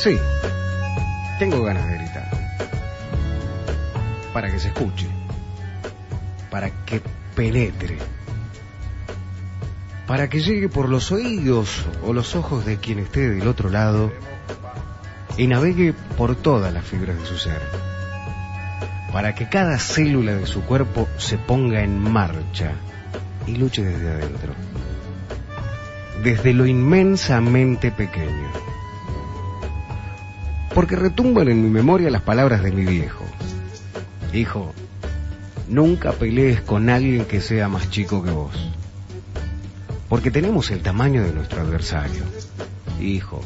Sí, tengo ganas de gritar. Para que se escuche. Para que penetre. Para que llegue por los oídos o los ojos de quien esté del otro lado y navegue por todas las fibras de su ser. Para que cada célula de su cuerpo se ponga en marcha y luche desde adentro. Desde lo inmensamente pequeño. Porque retumban en mi memoria las palabras de mi viejo. Hijo, nunca pelees con alguien que sea más chico que vos. Porque tenemos el tamaño de nuestro adversario. Hijo,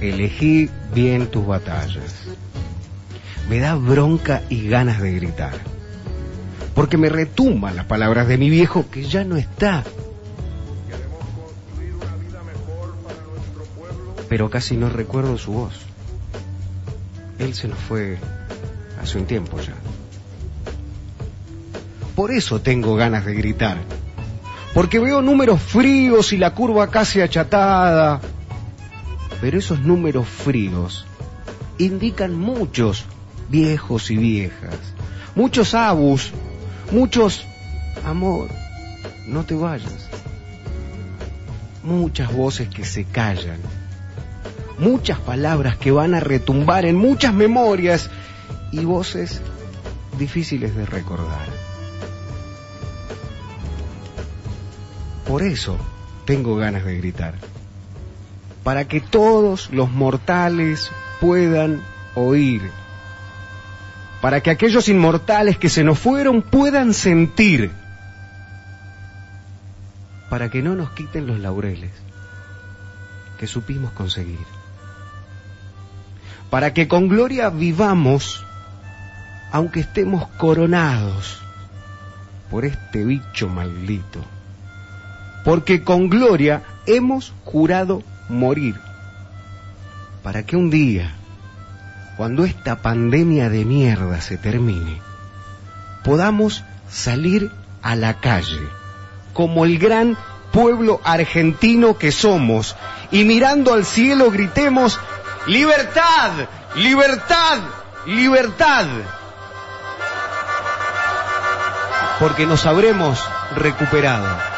elegí bien tus batallas. Me da bronca y ganas de gritar. Porque me retumban las palabras de mi viejo que ya no está. Pero casi no recuerdo su voz. Él se nos fue hace un tiempo ya. Por eso tengo ganas de gritar. Porque veo números fríos y la curva casi achatada. Pero esos números fríos indican muchos viejos y viejas, muchos abus, muchos amor, no te vayas. Muchas voces que se callan, muchas palabras que van a retumbar en muchas memorias y voces difíciles de recordar. Por eso tengo ganas de gritar. Para que todos los mortales puedan oír. Para que aquellos inmortales que se nos fueron puedan sentir. Para que no nos quiten los laureles que supimos conseguir. Para que con gloria vivamos aunque estemos coronados por este bicho maldito. Porque con gloria hemos jurado morir, para que un día, cuando esta pandemia de mierda se termine, podamos salir a la calle, como el gran pueblo argentino que somos, y mirando al cielo gritemos, libertad, libertad, libertad, porque nos habremos recuperado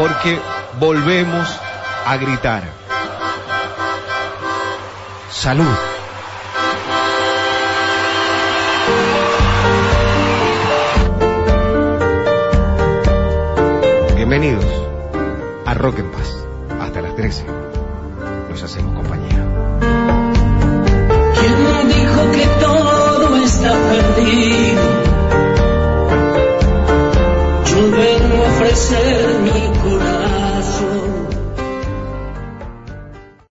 porque volvemos a gritar. Salud. Bienvenidos a Rock en Paz. Hasta las 13. Nos hacemos compañía. ¿Quién dijo que todo está perdido? Yo vengo a ofrecer mi corazón